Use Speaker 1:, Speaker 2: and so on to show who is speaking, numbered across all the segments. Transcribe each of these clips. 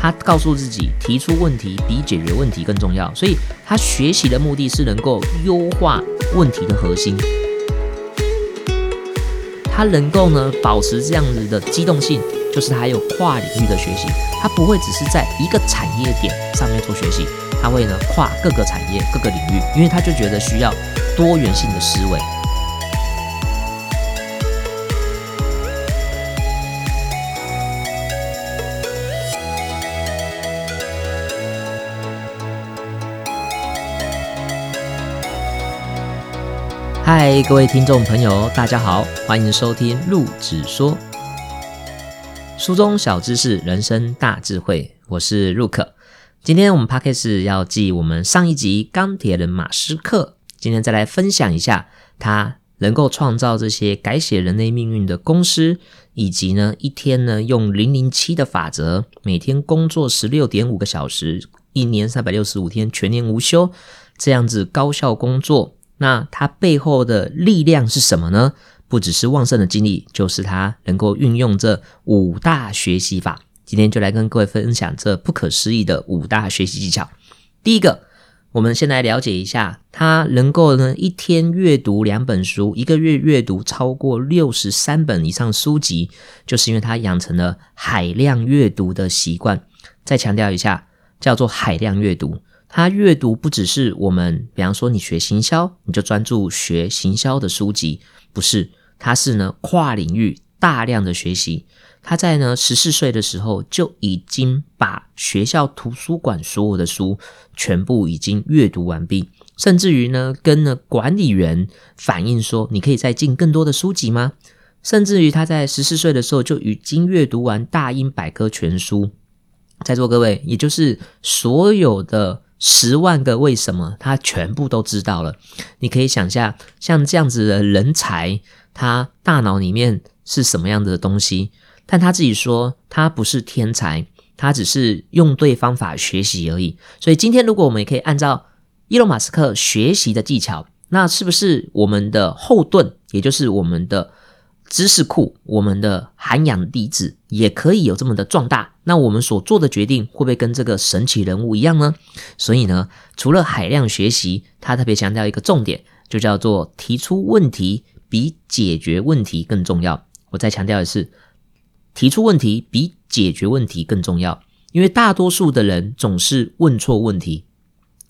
Speaker 1: 他告诉自己，提出问题比解决问题更重要，所以他学习的目的是能够优化问题的核心。他能够呢保持这样子的机动性，就是他有跨领域的学习，他不会只是在一个产业点上面做学习，他会呢跨各个产业、各个领域，因为他就觉得需要多元性的思维。嗨，各位听众朋友，大家好，欢迎收听陆子说书中小知识，人生大智慧。我是陆克。今天我们 p a d k a s 要记我们上一集钢铁人马斯克，今天再来分享一下他能够创造这些改写人类命运的公司，以及呢一天呢用零零七的法则，每天工作十六点五个小时，一年三百六十五天全年无休，这样子高效工作。那它背后的力量是什么呢？不只是旺盛的精力，就是他能够运用这五大学习法。今天就来跟各位分享这不可思议的五大学习技巧。第一个，我们先来了解一下，他能够呢一天阅读两本书，一个月阅读超过六十三本以上书籍，就是因为他养成了海量阅读的习惯。再强调一下，叫做海量阅读。他阅读不只是我们，比方说你学行销，你就专注学行销的书籍，不是，他是呢跨领域大量的学习。他在呢十四岁的时候就已经把学校图书馆所有的书全部已经阅读完毕，甚至于呢跟呢管理员反映说，你可以再进更多的书籍吗？甚至于他在十四岁的时候就已经阅读完大英百科全书。在座各位，也就是所有的。十万个为什么，他全部都知道了。你可以想象，像这样子的人才，他大脑里面是什么样的东西？但他自己说，他不是天才，他只是用对方法学习而已。所以今天，如果我们也可以按照伊隆马斯克学习的技巧，那是不是我们的后盾，也就是我们的？知识库，我们的涵养底子也可以有这么的壮大。那我们所做的决定会不会跟这个神奇人物一样呢？所以呢，除了海量学习，他特别强调一个重点，就叫做提出问题比解决问题更重要。我再强调的是，提出问题比解决问题更重要，因为大多数的人总是问错问题。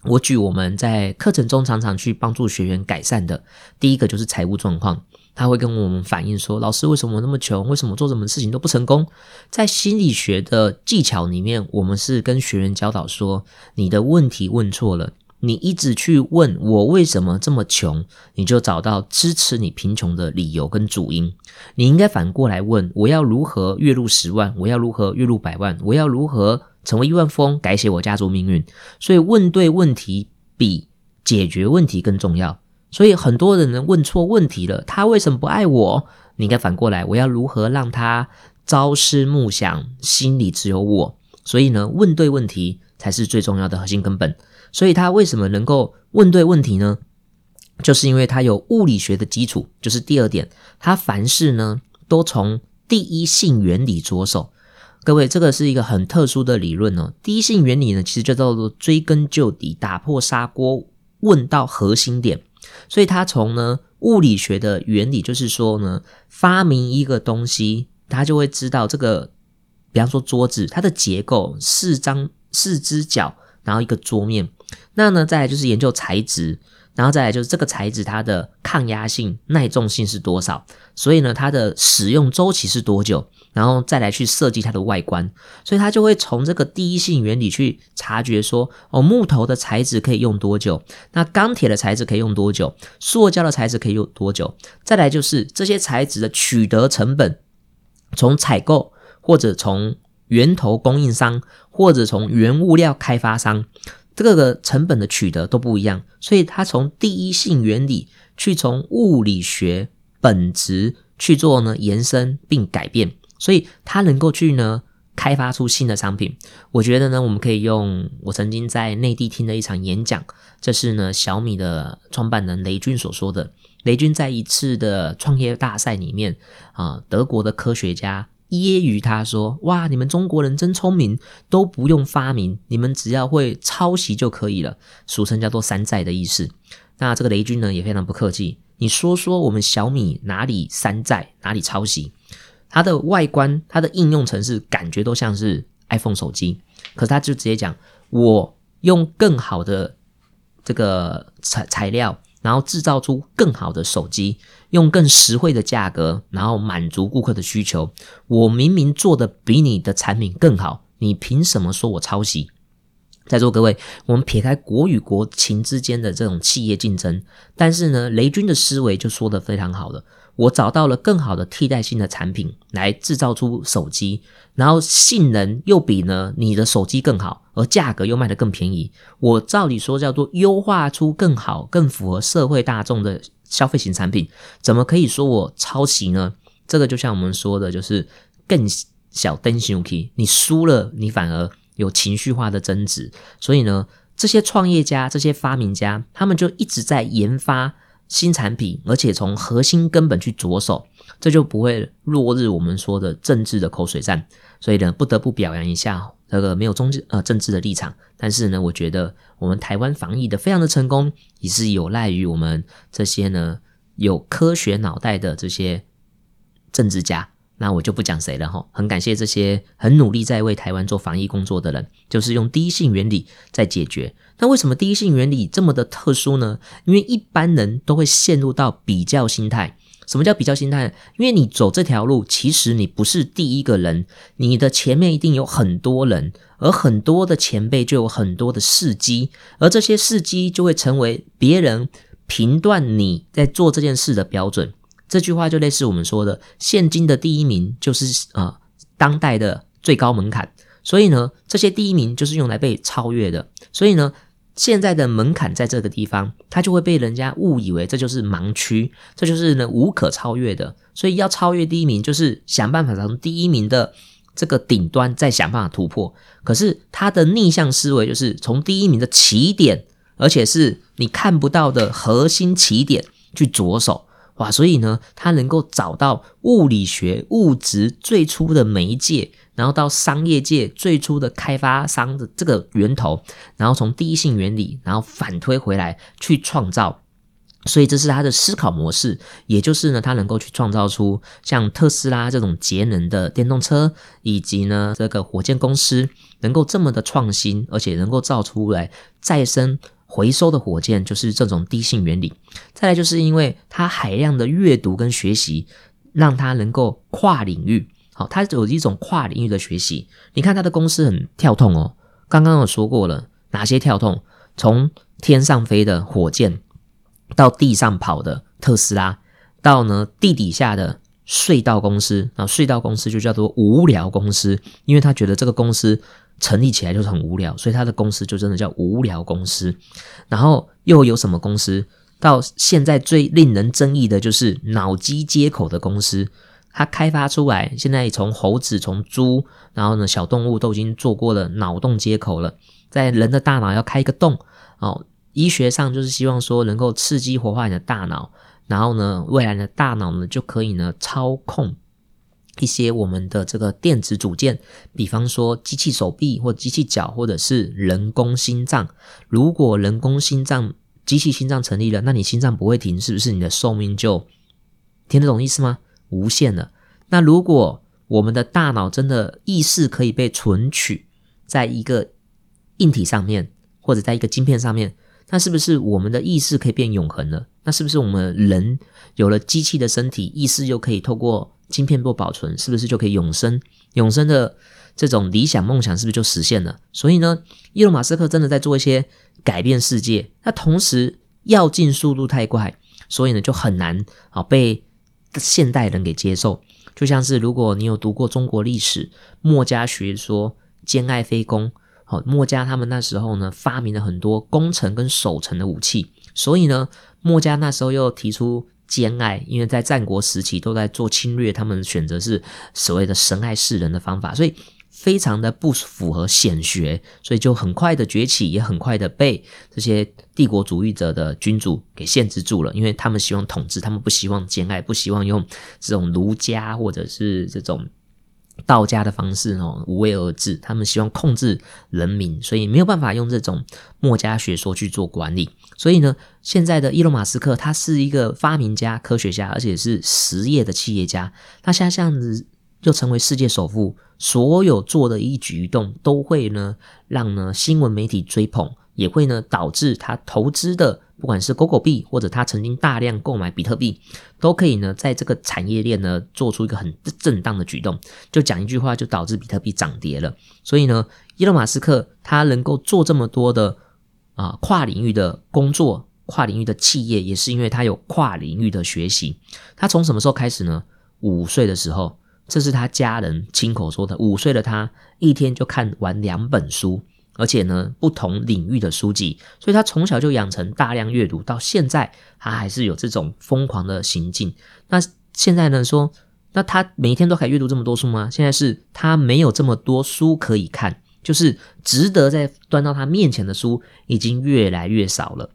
Speaker 1: 我举我们在课程中常常去帮助学员改善的第一个就是财务状况。他会跟我们反映说：“老师，为什么我那么穷？为什么做什么事情都不成功？”在心理学的技巧里面，我们是跟学员教导说：“你的问题问错了，你一直去问我为什么这么穷，你就找到支持你贫穷的理由跟主因。你应该反过来问：我要如何月入十万？我要如何月入百万？我要如何成为亿万富翁，改写我家族命运？所以，问对问题比解决问题更重要。”所以很多人问错问题了，他为什么不爱我？你应该反过来，我要如何让他朝思暮想，心里只有我？所以呢，问对问题才是最重要的核心根本。所以他为什么能够问对问题呢？就是因为他有物理学的基础，就是第二点，他凡事呢都从第一性原理着手。各位，这个是一个很特殊的理论哦。第一性原理呢，其实就叫做追根究底，打破砂锅问到核心点。所以他从呢物理学的原理，就是说呢，发明一个东西，他就会知道这个，比方说桌子，它的结构四张四只脚，然后一个桌面。那呢，再来就是研究材质。然后再来就是这个材质它的抗压性、耐重性是多少？所以呢，它的使用周期是多久？然后再来去设计它的外观，所以它就会从这个第一性原理去察觉说，哦，木头的材质可以用多久？那钢铁的材质可以用多久？塑胶的材质可以用多久？再来就是这些材质的取得成本，从采购或者从源头供应商，或者从原物料开发商。这个成本的取得都不一样，所以他从第一性原理去从物理学本质去做呢延伸并改变，所以他能够去呢开发出新的商品。我觉得呢，我们可以用我曾经在内地听的一场演讲，这是呢小米的创办人雷军所说的。雷军在一次的创业大赛里面啊，德国的科学家揶揄他说：“哇，你们中国人真聪明，都不用发明，你们只要会抄袭就可以了。”俗称叫做“山寨”的意思。那这个雷军呢也非常不客气，你说说我们小米哪里山寨，哪里抄袭？它的外观、它的应用程式感觉都像是 iPhone 手机，可是他就直接讲：“我用更好的这个材材料。”然后制造出更好的手机，用更实惠的价格，然后满足顾客的需求。我明明做的比你的产品更好，你凭什么说我抄袭？在座各位，我们撇开国与国情之间的这种企业竞争，但是呢，雷军的思维就说的非常好了。我找到了更好的替代性的产品来制造出手机，然后性能又比呢你的手机更好，而价格又卖得更便宜。我照理说叫做优化出更好、更符合社会大众的消费型产品，怎么可以说我抄袭呢？这个就像我们说的，就是更小灯熊 key，你输了，你反而有情绪化的争执。所以呢，这些创业家、这些发明家，他们就一直在研发。新产品，而且从核心根本去着手，这就不会落日我们说的政治的口水战。所以呢，不得不表扬一下这个没有中呃政治的立场。但是呢，我觉得我们台湾防疫的非常的成功，也是有赖于我们这些呢有科学脑袋的这些政治家。那我就不讲谁了哈，很感谢这些很努力在为台湾做防疫工作的人，就是用第一性原理在解决。那为什么第一性原理这么的特殊呢？因为一般人都会陷入到比较心态。什么叫比较心态？因为你走这条路，其实你不是第一个人，你的前面一定有很多人，而很多的前辈就有很多的事迹，而这些事迹就会成为别人评断你在做这件事的标准。这句话就类似我们说的，现今的第一名就是啊，当代的最高门槛。所以呢，这些第一名就是用来被超越的。所以呢，现在的门槛在这个地方，它就会被人家误以为这就是盲区，这就是呢无可超越的。所以要超越第一名，就是想办法从第一名的这个顶端再想办法突破。可是他的逆向思维就是从第一名的起点，而且是你看不到的核心起点去着手。哇，所以呢，他能够找到物理学物质最初的媒介，然后到商业界最初的开发商的这个源头，然后从第一性原理，然后反推回来去创造。所以这是他的思考模式，也就是呢，他能够去创造出像特斯拉这种节能的电动车，以及呢这个火箭公司能够这么的创新，而且能够造出来再生。回收的火箭就是这种低性原理，再来就是因为它海量的阅读跟学习，让它能够跨领域。好，它有一种跨领域的学习。你看它的公司很跳痛哦，刚刚有说过了，哪些跳痛？从天上飞的火箭，到地上跑的特斯拉，到呢地底下的隧道公司啊，隧道公司就叫做无聊公司，因为他觉得这个公司。成立起来就是很无聊，所以他的公司就真的叫无聊公司。然后又有什么公司？到现在最令人争议的就是脑机接口的公司，它开发出来，现在从猴子、从猪，然后呢小动物都已经做过了脑洞接口了，在人的大脑要开一个洞哦。医学上就是希望说能够刺激活化你的大脑，然后呢未来的大脑呢就可以呢操控。一些我们的这个电子组件，比方说机器手臂或机器脚，或者是人工心脏。如果人工心脏、机器心脏成立了，那你心脏不会停，是不是你的寿命就听得懂意思吗？无限了。那如果我们的大脑真的意识可以被存取在一个硬体上面，或者在一个晶片上面，那是不是我们的意识可以变永恒了？那是不是我们人有了机器的身体，意识又可以透过？晶片不保存，是不是就可以永生？永生的这种理想梦想是不是就实现了？所以呢，伊隆马斯克真的在做一些改变世界。那同时要进速度太快，所以呢就很难啊被现代人给接受。就像是如果你有读过中国历史，墨家学说兼爱非攻，好，墨家他们那时候呢发明了很多攻城跟守城的武器，所以呢，墨家那时候又提出。兼爱，因为在战国时期都在做侵略，他们选择是所谓的神爱世人的方法，所以非常的不符合显学，所以就很快的崛起，也很快的被这些帝国主义者的君主给限制住了，因为他们希望统治，他们不希望兼爱，不希望用这种儒家或者是这种道家的方式哦，无为而治，他们希望控制人民，所以没有办法用这种墨家学说去做管理。所以呢，现在的伊隆马斯克他是一个发明家、科学家，而且是实业的企业家。他现在这样子又成为世界首富，所有做的一举一动都会呢让呢新闻媒体追捧，也会呢导致他投资的。不管是狗狗币，或者他曾经大量购买比特币，都可以呢，在这个产业链呢，做出一个很震荡的举动。就讲一句话，就导致比特币涨跌了。所以呢，伊隆马斯克他能够做这么多的啊跨领域的工作、跨领域的企业，也是因为他有跨领域的学习。他从什么时候开始呢？五岁的时候，这是他家人亲口说的。五岁的他一天就看完两本书。而且呢，不同领域的书籍，所以他从小就养成大量阅读，到现在他还是有这种疯狂的行径。那现在呢，说那他每天都可以阅读这么多书吗？现在是他没有这么多书可以看，就是值得在端到他面前的书已经越来越少了。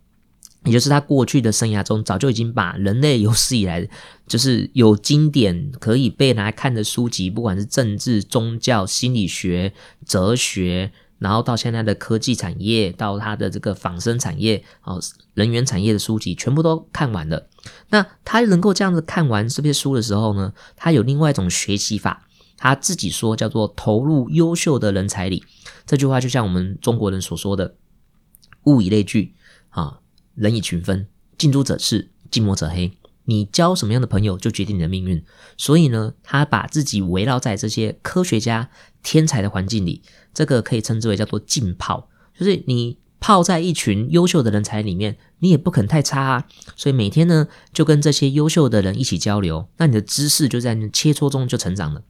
Speaker 1: 也就是他过去的生涯中，早就已经把人类有史以来就是有经典可以被拿来看的书籍，不管是政治、宗教、心理学、哲学。然后到现在的科技产业，到它的这个仿生产业，哦，人员产业的书籍全部都看完了。那他能够这样子看完这些书的时候呢，他有另外一种学习法，他自己说叫做投入优秀的人才里。这句话就像我们中国人所说的“物以类聚，啊，人以群分，近朱者赤，近墨者黑”。你交什么样的朋友，就决定你的命运。所以呢，他把自己围绕在这些科学家、天才的环境里，这个可以称之为叫做浸泡，就是你泡在一群优秀的人才里面，你也不肯太差啊。所以每天呢，就跟这些优秀的人一起交流，那你的知识就在切磋中就成长了。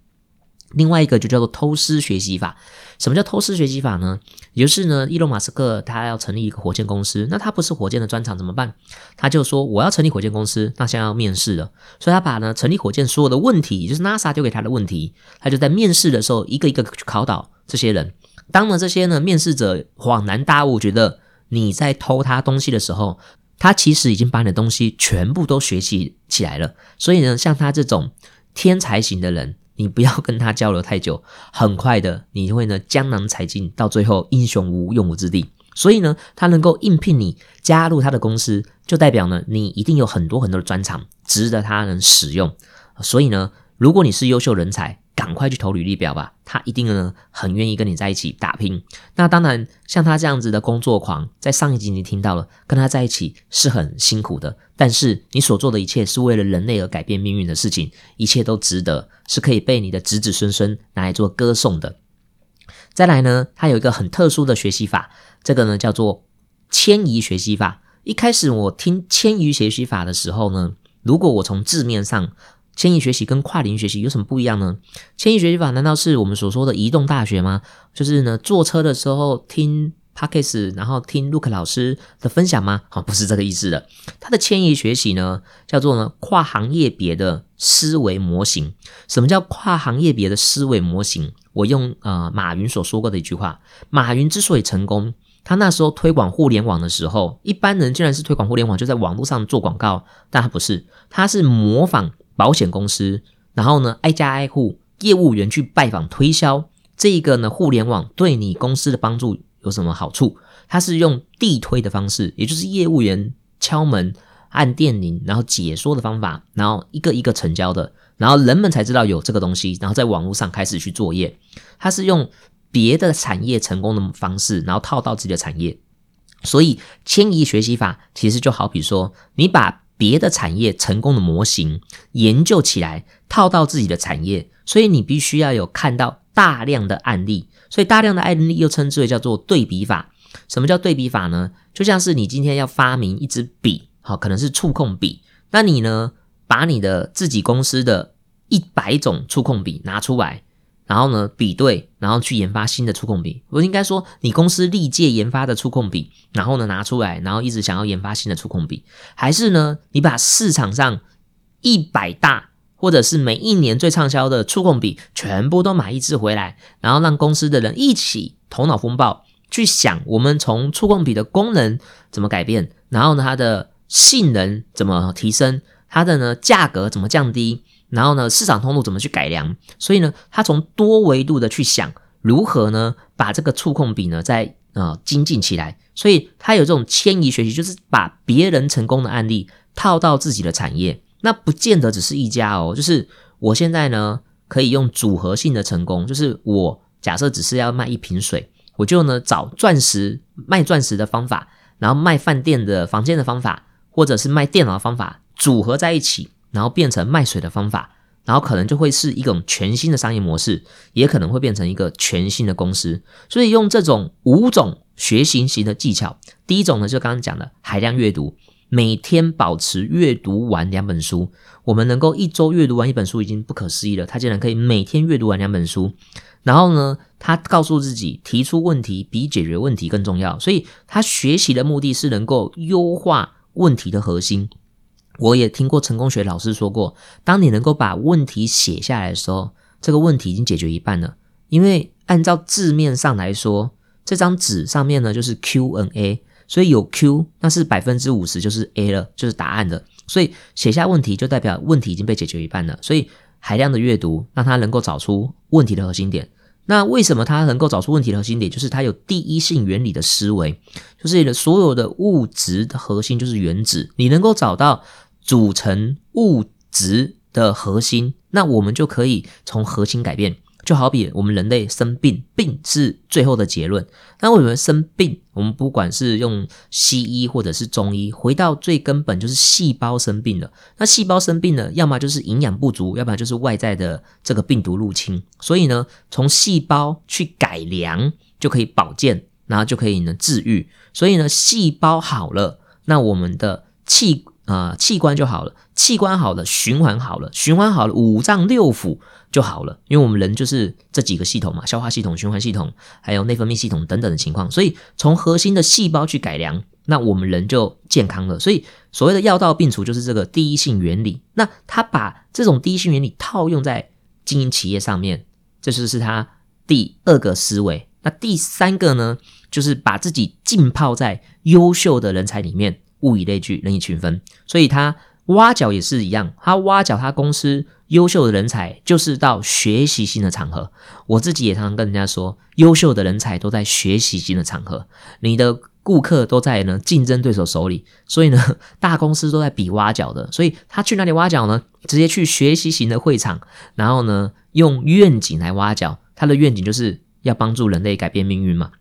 Speaker 1: 另外一个就叫做偷师学习法。什么叫偷师学习法呢？也就是呢，伊隆马斯克他要成立一个火箭公司，那他不是火箭的专长怎么办？他就说我要成立火箭公司，那现在要面试了，所以他把呢成立火箭所有的问题，也就是 NASA 丢给他的问题，他就在面试的时候一个一个去考倒这些人。当了这些呢面试者恍然大悟，觉得你在偷他东西的时候，他其实已经把你的东西全部都学习起来了。所以呢，像他这种天才型的人。你不要跟他交流太久，很快的你就会呢江郎才尽，到最后英雄无用武之地。所以呢，他能够应聘你加入他的公司，就代表呢你一定有很多很多的专长，值得他能使用。所以呢，如果你是优秀人才。赶快去投履历表吧，他一定呢很愿意跟你在一起打拼。那当然，像他这样子的工作狂，在上一集你听到了，跟他在一起是很辛苦的。但是你所做的一切是为了人类而改变命运的事情，一切都值得，是可以被你的子子孙孙拿来做歌颂的。再来呢，他有一个很特殊的学习法，这个呢叫做迁移学习法。一开始我听迁移学习法的时候呢，如果我从字面上。迁移学习跟跨领域学习有什么不一样呢？迁移学习法难道是我们所说的移动大学吗？就是呢，坐车的时候听 podcast，然后听 Luke 老师的分享吗？好，不是这个意思的。它的迁移学习呢，叫做呢跨行业别的思维模型。什么叫跨行业别的思维模型？我用呃马云所说过的一句话：马云之所以成功，他那时候推广互联网的时候，一般人竟然是推广互联网就在网络上做广告，但他不是，他是模仿。保险公司，然后呢，挨家挨户，业务员去拜访推销，这一个呢，互联网对你公司的帮助有什么好处？它是用地推的方式，也就是业务员敲门、按电铃，然后解说的方法，然后一个一个成交的，然后人们才知道有这个东西，然后在网络上开始去作业。它是用别的产业成功的方式，然后套到自己的产业。所以迁移学习法其实就好比说，你把。别的产业成功的模型研究起来，套到自己的产业，所以你必须要有看到大量的案例，所以大量的案例又称之为叫做对比法。什么叫对比法呢？就像是你今天要发明一支笔，好，可能是触控笔，那你呢，把你的自己公司的一百种触控笔拿出来。然后呢，比对，然后去研发新的触控笔。我应该说，你公司历届研发的触控笔，然后呢拿出来，然后一直想要研发新的触控笔，还是呢，你把市场上一百大或者是每一年最畅销的触控笔全部都买一支回来，然后让公司的人一起头脑风暴去想，我们从触控笔的功能怎么改变，然后呢它的性能怎么提升，它的呢价格怎么降低。然后呢，市场通路怎么去改良？所以呢，他从多维度的去想如何呢，把这个触控笔呢，再呃精进起来。所以他有这种迁移学习，就是把别人成功的案例套到自己的产业。那不见得只是一家哦，就是我现在呢，可以用组合性的成功，就是我假设只是要卖一瓶水，我就呢找钻石卖钻石的方法，然后卖饭店的房间的方法，或者是卖电脑的方法组合在一起。然后变成卖水的方法，然后可能就会是一种全新的商业模式，也可能会变成一个全新的公司。所以用这种五种学习型的技巧，第一种呢就刚刚讲的海量阅读，每天保持阅读完两本书。我们能够一周阅读完一本书已经不可思议了，他竟然可以每天阅读完两本书。然后呢，他告诉自己提出问题比解决问题更重要，所以他学习的目的是能够优化问题的核心。我也听过成功学老师说过，当你能够把问题写下来的时候，这个问题已经解决一半了。因为按照字面上来说，这张纸上面呢就是 Q&A，所以有 Q，那是百分之五十就是 A 了，就是答案的。所以写下问题就代表问题已经被解决一半了。所以海量的阅读让他能够找出问题的核心点。那为什么他能够找出问题的核心点？就是他有第一性原理的思维，就是所有的物质的核心就是原子，你能够找到。组成物质的核心，那我们就可以从核心改变。就好比我们人类生病，病是最后的结论。那为什么生病？我们不管是用西医或者是中医，回到最根本就是细胞生病了。那细胞生病了，要么就是营养不足，要不然就是外在的这个病毒入侵。所以呢，从细胞去改良就可以保健，然后就可以呢治愈。所以呢，细胞好了，那我们的器。啊，器官就好了，器官好了，循环好了，循环好了，五脏六腑就好了。因为我们人就是这几个系统嘛，消化系统、循环系统，还有内分泌系统等等的情况。所以从核心的细胞去改良，那我们人就健康了。所以所谓的药到病除，就是这个第一性原理。那他把这种第一性原理套用在经营企业上面，这就是他第二个思维。那第三个呢，就是把自己浸泡在优秀的人才里面。物以类聚，人以群分，所以他挖角也是一样。他挖角他公司优秀的人才，就是到学习性的场合。我自己也常常跟人家说，优秀的人才都在学习性的场合。你的顾客都在呢竞争对手手里，所以呢 大公司都在比挖角的。所以他去哪里挖角呢？直接去学习型的会场，然后呢用愿景来挖角。他的愿景就是要帮助人类改变命运嘛。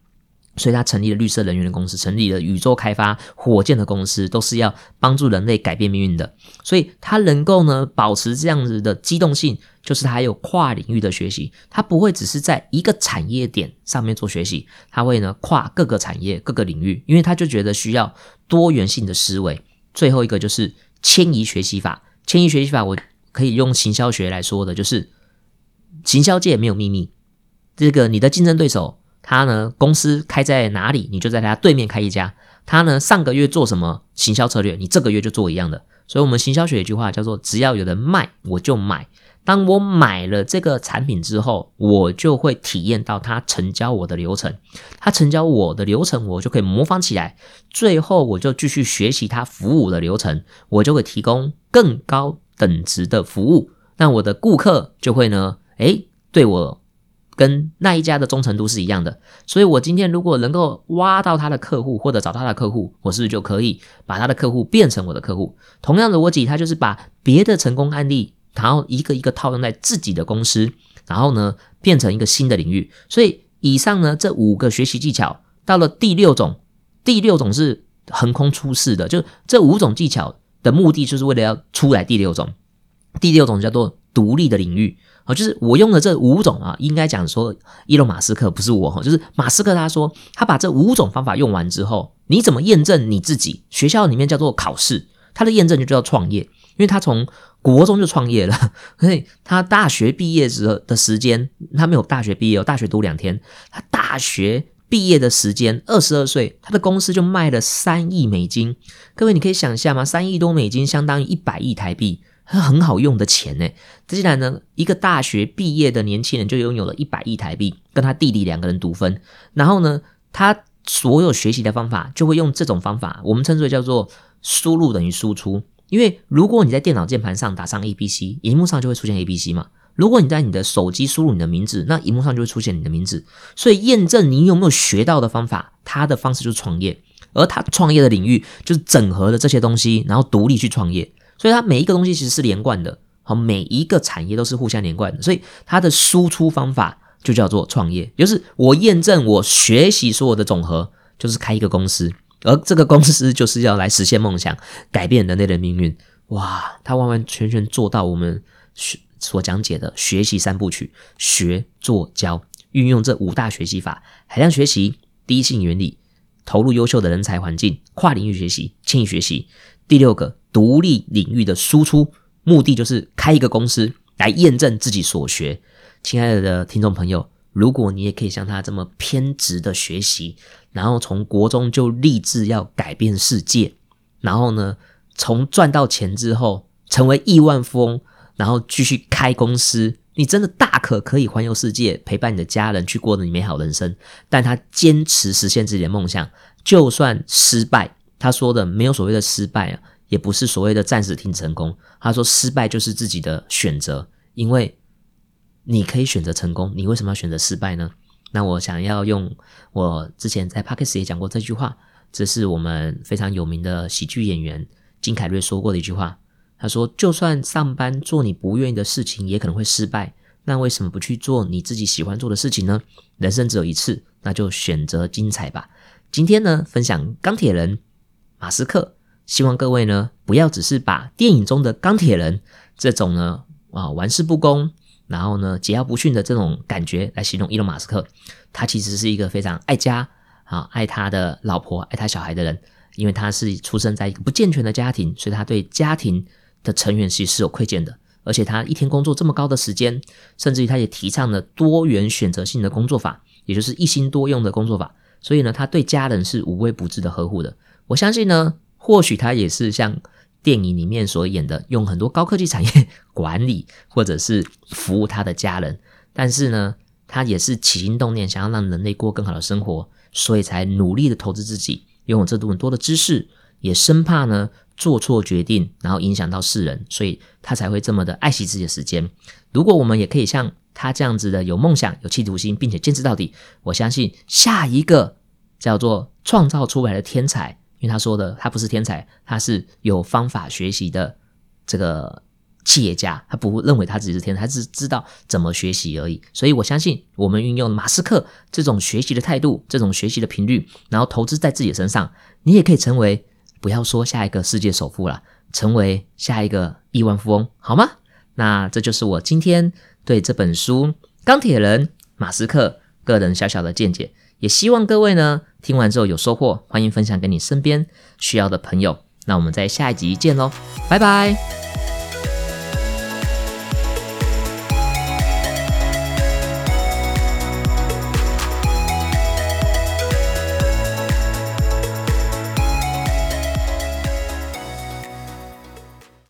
Speaker 1: 所以他成立了绿色能源的公司，成立了宇宙开发火箭的公司，都是要帮助人类改变命运的。所以他能够呢保持这样子的机动性，就是他有跨领域的学习，他不会只是在一个产业点上面做学习，他会呢跨各个产业、各个领域，因为他就觉得需要多元性的思维。最后一个就是迁移学习法，迁移学习法我可以用行销学来说的，就是行销界没有秘密，这个你的竞争对手。他呢，公司开在哪里，你就在他对面开一家。他呢，上个月做什么行销策略，你这个月就做一样的。所以，我们行销学有一句话叫做：只要有人卖，我就买。当我买了这个产品之后，我就会体验到他成交我的流程。他成交我的流程，我就可以模仿起来。最后，我就继续学习他服务的流程，我就会提供更高等值的服务。那我的顾客就会呢，诶，对我。跟那一家的忠诚度是一样的，所以我今天如果能够挖到他的客户或者找他的客户，我是不是就可以把他的客户变成我的客户？同样的逻辑，他就是把别的成功案例，然后一个一个套用在自己的公司，然后呢变成一个新的领域。所以以上呢这五个学习技巧，到了第六种，第六种是横空出世的，就这五种技巧的目的就是为了要出来第六种，第六种叫做独立的领域。哦，就是我用的这五种啊，应该讲说，伊隆马斯克不是我哈，就是马斯克他说他把这五种方法用完之后，你怎么验证你自己？学校里面叫做考试，他的验证就叫创业，因为他从国中就创业了，所以他大学毕业时的时间，他没有大学毕业，大学读两天，他大学毕业的时间二十二岁，他的公司就卖了三亿美金，各位你可以想象吗？三亿多美金相当于一百亿台币。很好用的钱呢，既然呢，一个大学毕业的年轻人就拥有了一百亿台币，跟他弟弟两个人独分。然后呢，他所有学习的方法就会用这种方法，我们称之为叫做输入等于输出。因为如果你在电脑键盘上打上 A B C，荧幕上就会出现 A B C 嘛。如果你在你的手机输入你的名字，那荧幕上就会出现你的名字。所以验证你有没有学到的方法，他的方式就是创业，而他创业的领域就是整合了这些东西，然后独立去创业。所以它每一个东西其实是连贯的，好，每一个产业都是互相连贯的。所以它的输出方法就叫做创业，就是我验证我学习所有的总和，就是开一个公司。而这个公司就是要来实现梦想，改变人类的命运。哇，它完完全全做到我们学所讲解的学习三部曲：学、做、教。运用这五大学习法：海量学习、第一性原理、投入优秀的人才环境、跨领域学习、轻易学习。第六个，独立领域的输出，目的就是开一个公司来验证自己所学。亲爱的听众朋友。如果你也可以像他这么偏执的学习，然后从国中就立志要改变世界，然后呢，从赚到钱之后成为亿万富翁，然后继续开公司，你真的大可可以环游世界，陪伴你的家人去过你美好人生。但他坚持实现自己的梦想，就算失败，他说的没有所谓的失败啊，也不是所谓的暂时停成功。他说失败就是自己的选择，因为。你可以选择成功，你为什么要选择失败呢？那我想要用我之前在 p o d c a s t 也讲过这句话，这是我们非常有名的喜剧演员金凯瑞说过的一句话。他说：“就算上班做你不愿意的事情，也可能会失败。那为什么不去做你自己喜欢做的事情呢？人生只有一次，那就选择精彩吧。”今天呢，分享钢铁人马斯克，希望各位呢不要只是把电影中的钢铁人这种呢啊玩世不恭。然后呢，桀骜不驯的这种感觉来形容伊隆马斯克，他其实是一个非常爱家啊，爱他的老婆、爱他小孩的人。因为他是出生在一个不健全的家庭，所以他对家庭的成员其实是有亏欠的。而且他一天工作这么高的时间，甚至于他也提倡了多元选择性的工作法，也就是一心多用的工作法。所以呢，他对家人是无微不至的呵护的。我相信呢，或许他也是像。电影里面所演的，用很多高科技产业 管理或者是服务他的家人，但是呢，他也是起心动念想要让人类过更好的生活，所以才努力的投资自己，拥有这么多的知识，也生怕呢做错决定，然后影响到世人，所以他才会这么的爱惜自己的时间。如果我们也可以像他这样子的有梦想、有企图心，并且坚持到底，我相信下一个叫做创造出来的天才。因为他说的，他不是天才，他是有方法学习的这个企业家，他不认为他自己是天才，他只知道怎么学习而已。所以我相信，我们运用马斯克这种学习的态度，这种学习的频率，然后投资在自己身上，你也可以成为不要说下一个世界首富了，成为下一个亿万富翁，好吗？那这就是我今天对这本书《钢铁人》马斯克个人小小的见解。也希望各位呢听完之后有收获，欢迎分享给你身边需要的朋友。那我们在下一集见喽，拜拜。